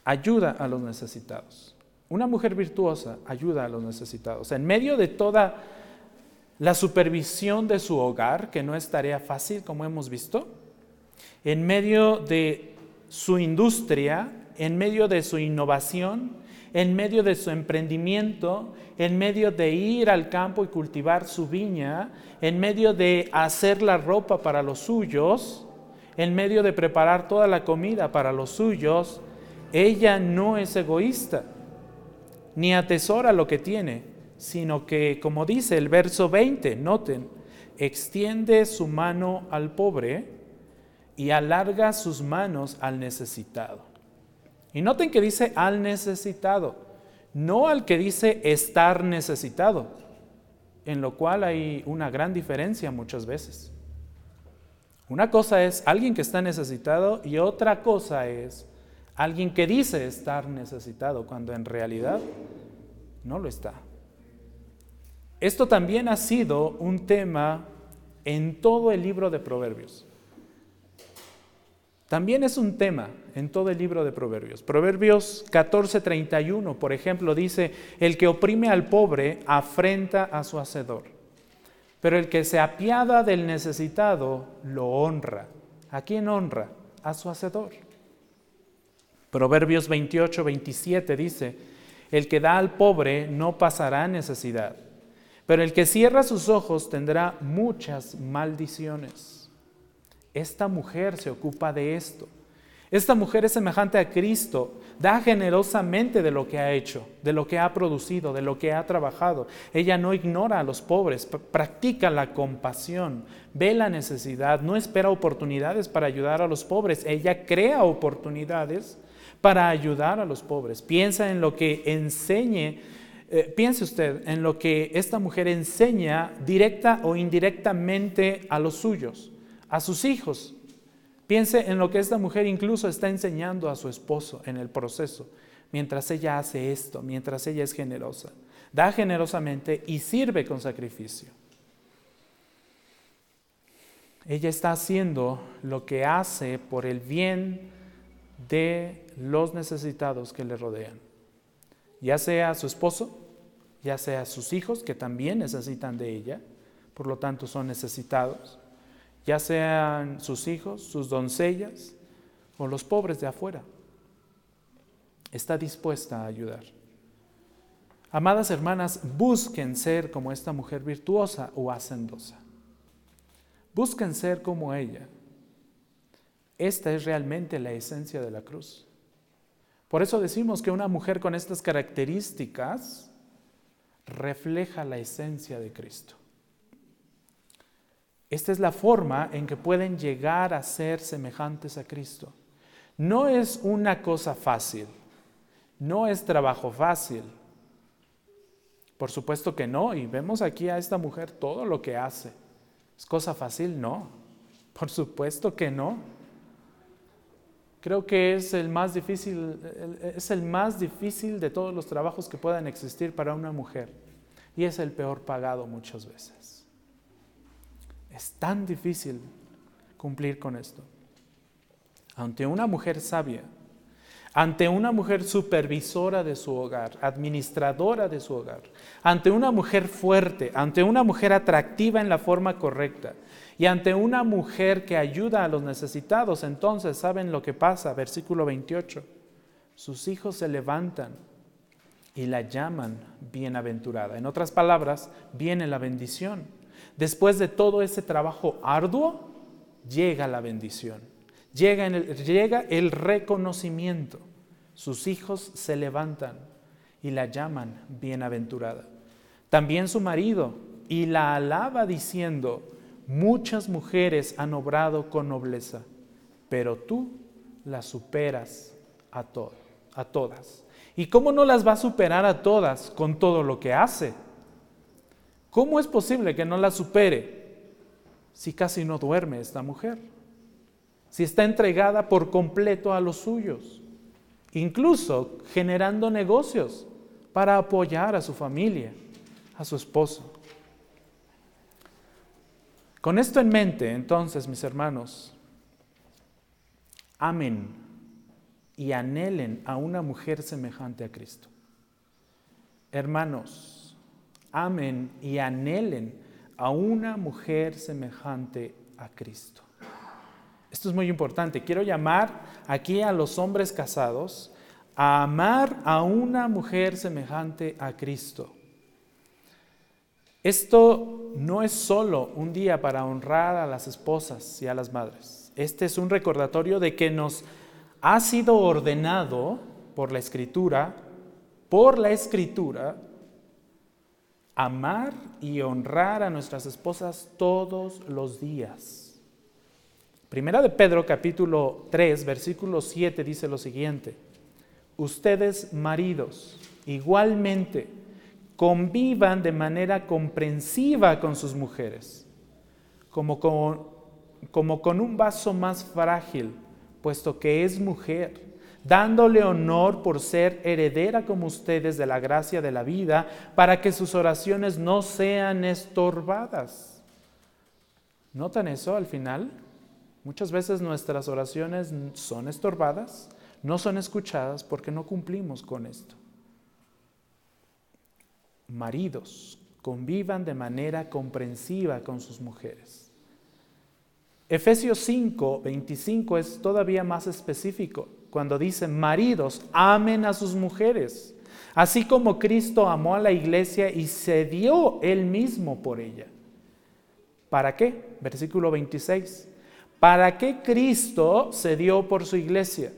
A: Ayuda a los necesitados. Una mujer virtuosa ayuda a los necesitados. En medio de toda la supervisión de su hogar, que no es tarea fácil, como hemos visto, en medio de su industria, en medio de su innovación, en medio de su emprendimiento, en medio de ir al campo y cultivar su viña, en medio de hacer la ropa para los suyos, en medio de preparar toda la comida para los suyos, ella no es egoísta, ni atesora lo que tiene, sino que, como dice el verso 20, noten, extiende su mano al pobre y alarga sus manos al necesitado. Y noten que dice al necesitado, no al que dice estar necesitado, en lo cual hay una gran diferencia muchas veces. Una cosa es alguien que está necesitado y otra cosa es alguien que dice estar necesitado cuando en realidad no lo está. Esto también ha sido un tema en todo el libro de Proverbios. También es un tema en todo el libro de Proverbios. Proverbios 14:31, por ejemplo, dice, el que oprime al pobre afrenta a su hacedor, pero el que se apiada del necesitado lo honra. ¿A quién honra? A su hacedor. Proverbios 28, 27 dice, el que da al pobre no pasará necesidad, pero el que cierra sus ojos tendrá muchas maldiciones. Esta mujer se ocupa de esto. Esta mujer es semejante a Cristo, da generosamente de lo que ha hecho, de lo que ha producido, de lo que ha trabajado. Ella no ignora a los pobres, practica la compasión, ve la necesidad, no espera oportunidades para ayudar a los pobres, ella crea oportunidades para ayudar a los pobres. Piensa en lo que enseñe, eh, piense usted en lo que esta mujer enseña directa o indirectamente a los suyos a sus hijos. Piense en lo que esta mujer incluso está enseñando a su esposo en el proceso, mientras ella hace esto, mientras ella es generosa. Da generosamente y sirve con sacrificio. Ella está haciendo lo que hace por el bien de los necesitados que le rodean, ya sea su esposo, ya sea sus hijos, que también necesitan de ella, por lo tanto son necesitados, ya sean sus hijos, sus doncellas o los pobres de afuera. Está dispuesta a ayudar. Amadas hermanas, busquen ser como esta mujer virtuosa o hacendosa. Busquen ser como ella. Esta es realmente la esencia de la cruz. Por eso decimos que una mujer con estas características refleja la esencia de Cristo. Esta es la forma en que pueden llegar a ser semejantes a Cristo. No es una cosa fácil, no es trabajo fácil. Por supuesto que no, y vemos aquí a esta mujer todo lo que hace. ¿Es cosa fácil? No, por supuesto que no. Creo que es el más difícil, es el más difícil de todos los trabajos que puedan existir para una mujer y es el peor pagado muchas veces. Es tan difícil cumplir con esto. Ante una mujer sabia, ante una mujer supervisora de su hogar, administradora de su hogar, ante una mujer fuerte, ante una mujer atractiva en la forma correcta y ante una mujer que ayuda a los necesitados, entonces saben lo que pasa, versículo 28. Sus hijos se levantan y la llaman bienaventurada. En otras palabras, viene la bendición. Después de todo ese trabajo arduo, llega la bendición, llega, el, llega el reconocimiento. Sus hijos se levantan y la llaman bienaventurada. También su marido y la alaba diciendo, muchas mujeres han obrado con nobleza, pero tú las superas a, a todas. ¿Y cómo no las va a superar a todas con todo lo que hace? ¿Cómo es posible que no la supere si casi no duerme esta mujer? Si está entregada por completo a los suyos, incluso generando negocios para apoyar a su familia, a su esposo. Con esto en mente, entonces, mis hermanos, amen y anhelen a una mujer semejante a Cristo. Hermanos, amen y anhelen a una mujer semejante a Cristo. Esto es muy importante. Quiero llamar aquí a los hombres casados a amar a una mujer semejante a Cristo. Esto no es solo un día para honrar a las esposas y a las madres. Este es un recordatorio de que nos ha sido ordenado por la escritura, por la escritura, amar y honrar a nuestras esposas todos los días. Primera de Pedro capítulo 3, versículo 7 dice lo siguiente, ustedes maridos igualmente convivan de manera comprensiva con sus mujeres, como con, un vaso más frágil, puesto que es mujer dándole honor por ser heredera como ustedes de la gracia de la vida, para que sus oraciones no sean estorbadas. ¿Notan eso al final? Muchas veces nuestras oraciones son estorbadas, no son escuchadas porque no cumplimos con esto. Maridos, convivan de manera comprensiva con sus mujeres. Efesios 5, 25 es todavía más específico cuando dice, maridos, amen a sus mujeres, así como Cristo amó a la iglesia y se dio él mismo por ella. ¿Para qué? Versículo 26. ¿Para qué Cristo se dio por su iglesia?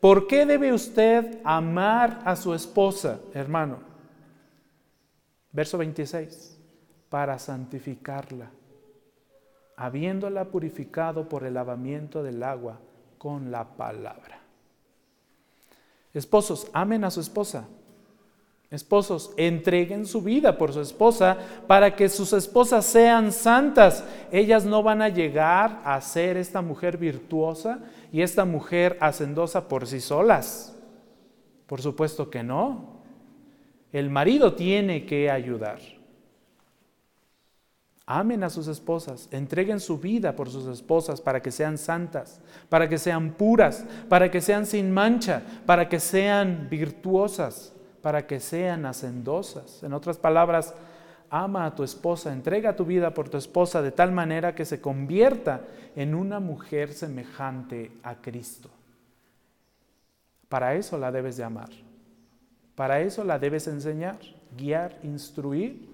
A: ¿Por qué debe usted amar a su esposa, hermano? Verso 26. Para santificarla, habiéndola purificado por el lavamiento del agua con la palabra. Esposos, amen a su esposa. Esposos, entreguen su vida por su esposa para que sus esposas sean santas. Ellas no van a llegar a ser esta mujer virtuosa y esta mujer hacendosa por sí solas. Por supuesto que no. El marido tiene que ayudar. Amen a sus esposas, entreguen su vida por sus esposas para que sean santas, para que sean puras, para que sean sin mancha, para que sean virtuosas, para que sean hacendosas. En otras palabras, ama a tu esposa, entrega tu vida por tu esposa de tal manera que se convierta en una mujer semejante a Cristo. Para eso la debes de amar. Para eso la debes enseñar, guiar, instruir,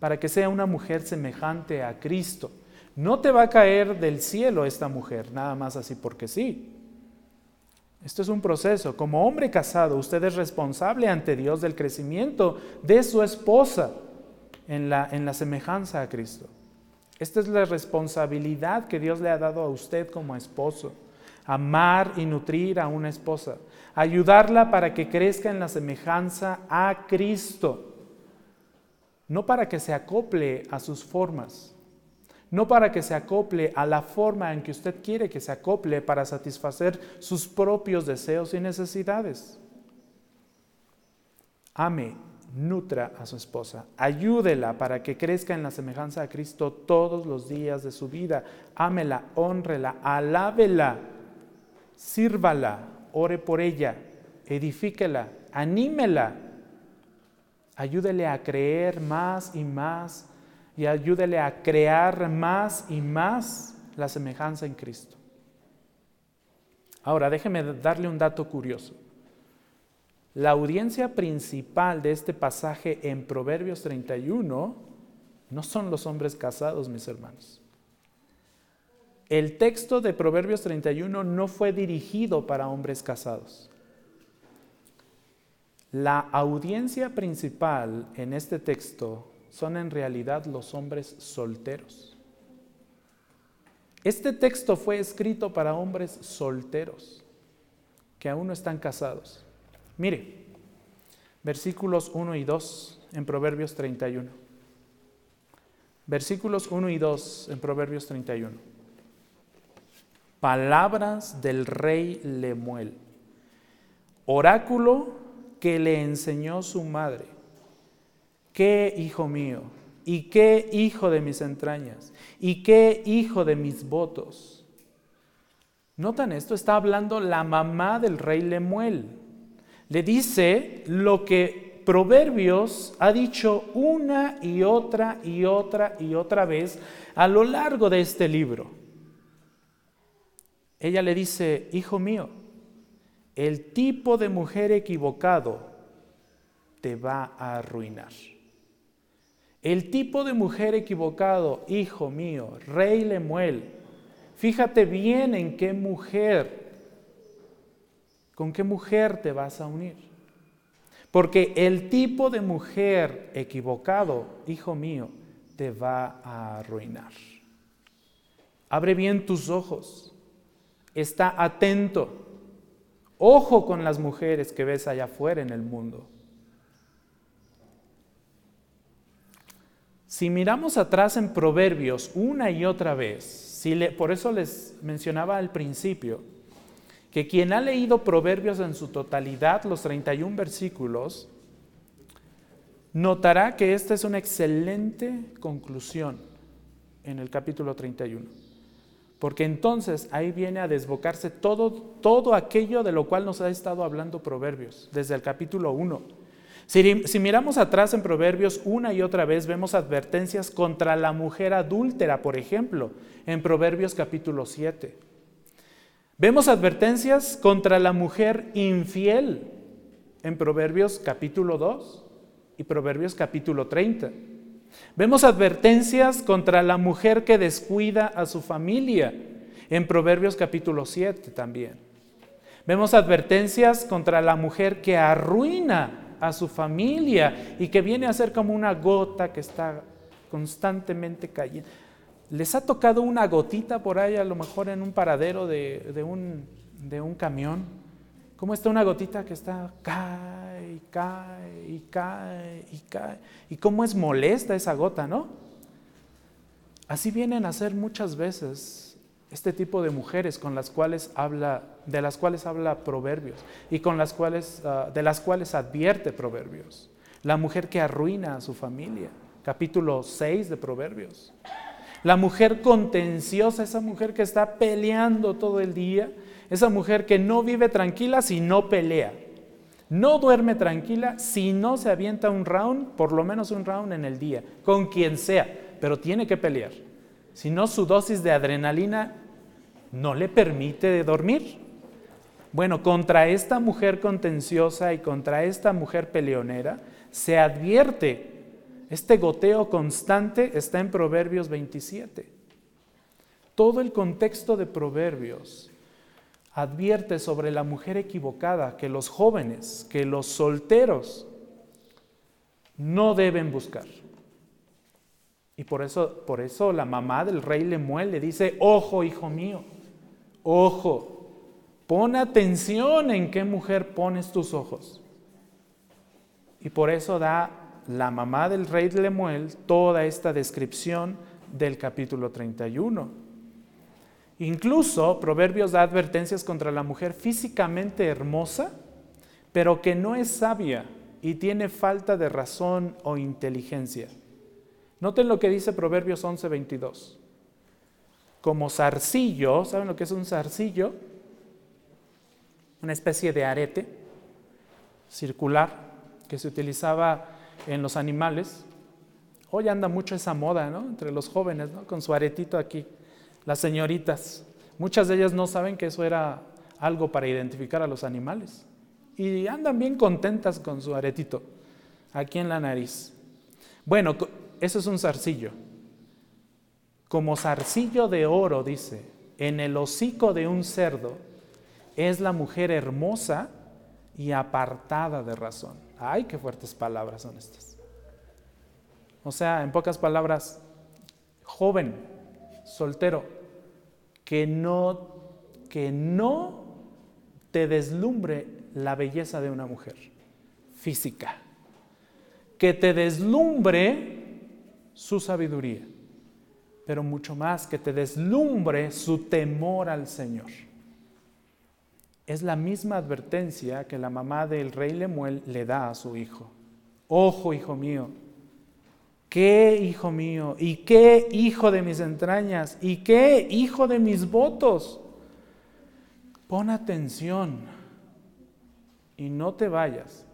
A: para que sea una mujer semejante a Cristo. No te va a caer del cielo esta mujer, nada más así porque sí. Esto es un proceso. Como hombre casado, usted es responsable ante Dios del crecimiento de su esposa en la, en la semejanza a Cristo. Esta es la responsabilidad que Dios le ha dado a usted como esposo. Amar y nutrir a una esposa. Ayudarla para que crezca en la semejanza a Cristo. No para que se acople a sus formas no para que se acople a la forma en que usted quiere que se acople para satisfacer sus propios deseos y necesidades. Ame, nutra a su esposa, ayúdela para que crezca en la semejanza a Cristo todos los días de su vida. Ámela, honrela, alábela, sírvala, ore por ella, edifíquela, anímela, ayúdele a creer más y más y ayúdele a crear más y más la semejanza en Cristo. Ahora, déjeme darle un dato curioso. La audiencia principal de este pasaje en Proverbios 31 no son los hombres casados, mis hermanos. El texto de Proverbios 31 no fue dirigido para hombres casados. La audiencia principal en este texto son en realidad los hombres solteros. Este texto fue escrito para hombres solteros que aún no están casados. Mire, versículos 1 y 2 en Proverbios 31. Versículos 1 y 2 en Proverbios 31. Palabras del rey Lemuel. Oráculo que le enseñó su madre qué hijo mío, y qué hijo de mis entrañas, y qué hijo de mis votos. ¿Notan esto? Está hablando la mamá del rey Lemuel. Le dice lo que Proverbios ha dicho una y otra y otra y otra vez a lo largo de este libro. Ella le dice, hijo mío, el tipo de mujer equivocado te va a arruinar. El tipo de mujer equivocado, hijo mío, rey Lemuel, fíjate bien en qué mujer, con qué mujer te vas a unir. Porque el tipo de mujer equivocado, hijo mío, te va a arruinar. Abre bien tus ojos, está atento, ojo con las mujeres que ves allá afuera en el mundo. Si miramos atrás en Proverbios una y otra vez, si por eso les mencionaba al principio, que quien ha leído Proverbios en su totalidad, los 31 versículos, notará que esta es una excelente conclusión en el capítulo 31. Porque entonces ahí viene a desbocarse todo, todo aquello de lo cual nos ha estado hablando Proverbios, desde el capítulo 1 si, miramos atrás en Proverbios una y otra vez, vemos advertencias contra la mujer adúltera, por ejemplo, en Proverbios capítulo 7. Vemos advertencias contra la mujer infiel en Proverbios capítulo 2 y Proverbios capítulo 30. Vemos advertencias contra la mujer que descuida a su familia en Proverbios capítulo 7 también. Vemos advertencias contra la mujer que arruina a su familia y que viene a ser como una gota que está constantemente cayendo. ¿Les ha tocado una gotita por ahí a lo mejor en un paradero de, un, de un camión? ¿Cómo está una gotita que está cae y cae y cae y cae? ¿Y cómo es molesta esa gota, no? Así vienen a ser muchas veces este tipo de mujeres con las cuales habla, de las cuales habla Proverbios y con las cuales, ah, de las cuales advierte Proverbios. La mujer que arruina a su familia, capítulo 6 de Proverbios. La mujer contenciosa, esa mujer que está peleando todo el día, esa mujer que no vive tranquila si no pelea. No duerme tranquila si no se avienta un round, por lo menos un round en el día, con quien sea, pero tiene que pelear. Si no, su dosis de adrenalina no le permite dormir. Bueno, contra esta mujer contenciosa y contra esta mujer peleonera se advierte, este goteo constante está en Proverbios 27. Todo el contexto de Proverbios advierte sobre la mujer equivocada que los jóvenes, que los solteros no deben buscar. Y por eso, por eso la mamá del rey Lemuel le dice, ojo, hijo mío, ojo, pon atención en qué mujer pones tus ojos. Y por eso da la mamá del rey Lemuel toda esta descripción del capítulo 31. Incluso Proverbios da advertencias contra la mujer físicamente hermosa, pero que no es sabia y tiene falta de razón o inteligencia. Noten lo que dice Proverbios 11:22. Como zarcillo, ¿saben lo que es un zarcillo? Una especie de arete circular que se utilizaba en los animales. Hoy anda mucho esa moda, ¿no? Entre los jóvenes, ¿no? Con su aretito aquí. Las señoritas. Muchas de ellas no saben que eso era algo para identificar a los animales. Y andan bien contentas con su aretito aquí en la nariz. Bueno, eso es un zarcillo. Como zarcillo de oro, dice, en el hocico de un cerdo es la mujer hermosa y apartada de razón. Ay, qué fuertes palabras son estas. O sea, en pocas palabras, joven, soltero, que no, que no te deslumbre la belleza de una mujer física, que te deslumbre su sabiduría, pero mucho más que te deslumbre su temor al Señor. Es la misma advertencia que la mamá del rey Lemuel le da a su hijo. Ojo, hijo mío, qué hijo mío, y qué hijo de mis entrañas, y qué hijo de mis votos. Pon atención y no te vayas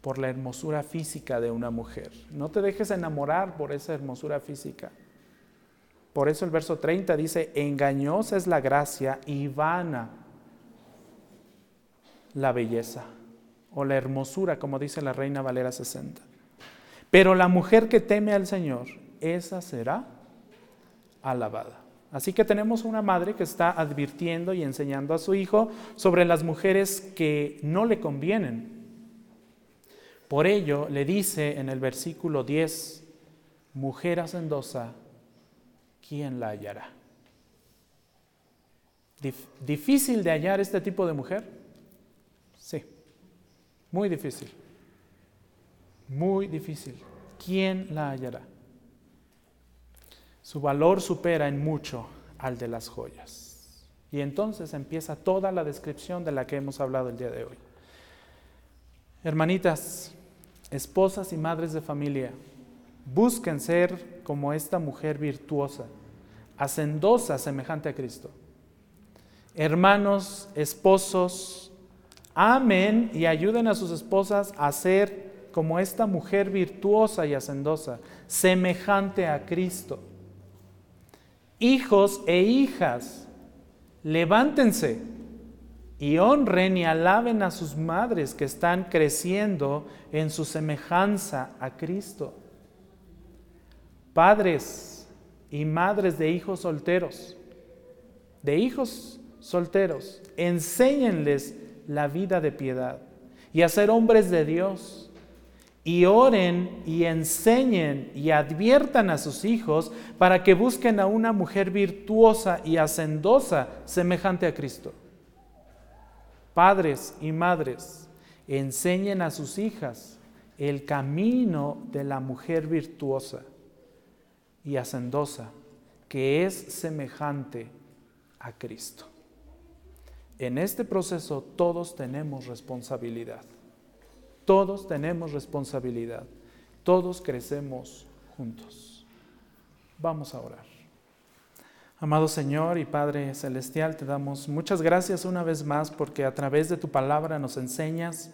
A: por la hermosura física de una mujer. No te dejes enamorar por esa hermosura física. Por eso el verso 30 dice, engañosa es la gracia y vana la belleza o la hermosura, como dice la Reina Valera 60. Pero la mujer que teme al Señor, esa será alabada. Así que tenemos una madre que está advirtiendo y enseñando a su hijo sobre las mujeres que no le convienen, por ello le dice en el versículo 10, mujer hacendosa, ¿quién la hallará? ¿Difícil de hallar este tipo de mujer? Sí, muy difícil. Muy difícil. ¿Quién la hallará? Su valor supera en mucho al de las joyas. Y entonces empieza toda la descripción de la que hemos hablado el día de hoy. Hermanitas, esposas y madres de familia, busquen ser como esta mujer virtuosa, hacendosa semejante a Cristo. Hermanos, esposos, amen y ayuden a sus esposas a ser como esta mujer virtuosa y hacendosa, semejante a Cristo. Hijos e hijas, levántense y honren y alaben a sus madres que están creciendo en su semejanza a Cristo. Padres y madres de hijos solteros, de hijos solteros, enséñenles la vida de piedad y a ser hombres de Dios. Y oren y enseñen y adviertan a sus hijos para que busquen a una mujer virtuosa y hacendosa semejante a Cristo. Padres y madres, enseñen a sus hijas el camino de la mujer virtuosa y hacendosa, que es semejante a Cristo. En este proceso todos tenemos responsabilidad. Todos tenemos responsabilidad. Todos crecemos juntos. Vamos a orar. Amado Señor y Padre Celestial, te damos muchas gracias una vez más porque a través de tu palabra nos enseñas,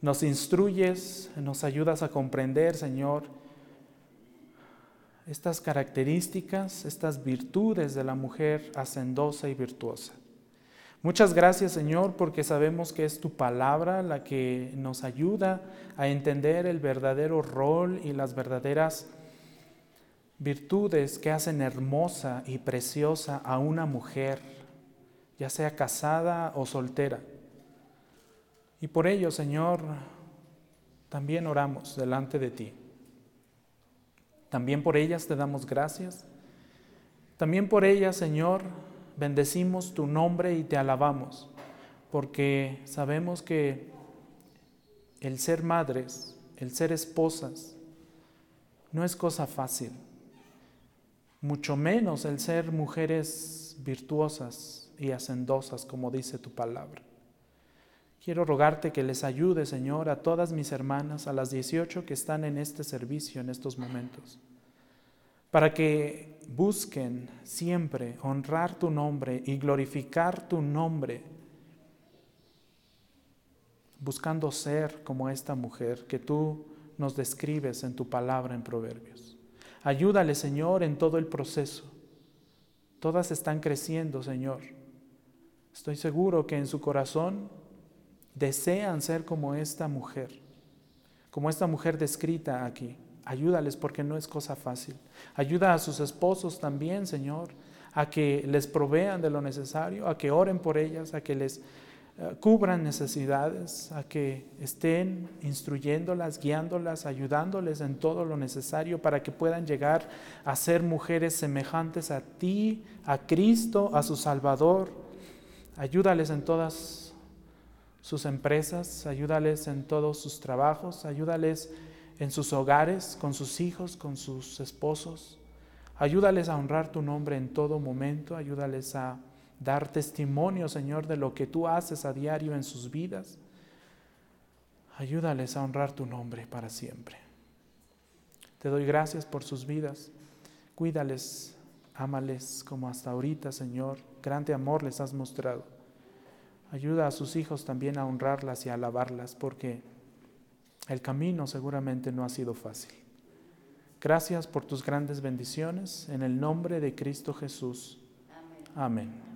A: nos instruyes, nos ayudas a comprender, Señor, estas características, estas virtudes de la mujer hacendosa y virtuosa. Muchas gracias Señor porque sabemos que es tu palabra la que nos ayuda a entender el verdadero rol y las verdaderas virtudes que hacen hermosa y preciosa a una mujer, ya sea casada o soltera. Y por ello, Señor, también oramos delante de ti. También por ellas te damos gracias. También por ellas, Señor, bendecimos tu nombre y te alabamos, porque sabemos que el ser madres, el ser esposas, no es cosa fácil, mucho menos el ser mujeres virtuosas y hacendosas, como dice tu palabra. Quiero rogarte que les ayude, Señor, a todas mis hermanas, a las 18 que están en este servicio en estos momentos, para que busquen siempre honrar tu nombre y glorificar tu nombre, buscando ser como esta mujer que tú nos describes en tu palabra en Proverbios. Ayúdale, Señor, en todo el proceso. Todas están creciendo, Señor. Estoy seguro que en su corazón desean ser como esta mujer, como esta mujer descrita aquí. Ayúdales porque no es cosa fácil. Ayuda a sus esposos también, Señor, a que les provean de lo necesario, a que oren por ellas, a que les eh, cubran necesidades, a que estén instruyéndolas, guiándolas, ayudándoles en todo lo necesario para que puedan llegar a ser mujeres semejantes a ti, a Cristo, a su Salvador. Ayúdales en todas sus empresas, ayúdales en todos sus trabajos, ayúdales en sus hogares, con sus hijos, con sus esposos. Ayúdales a honrar tu nombre en todo momento, ayúdales a dar testimonio, Señor, de lo que tú haces a diario en sus vidas. Ayúdales a honrar tu nombre para siempre. Te doy gracias por sus vidas. Cuídales, ámales como hasta ahorita, Señor. Grande amor les has mostrado. Ayuda a sus hijos también a honrarlas y a alabarlas porque el camino seguramente no ha sido fácil. Gracias por tus grandes bendiciones. En el nombre de Cristo Jesús. Amén. Amén.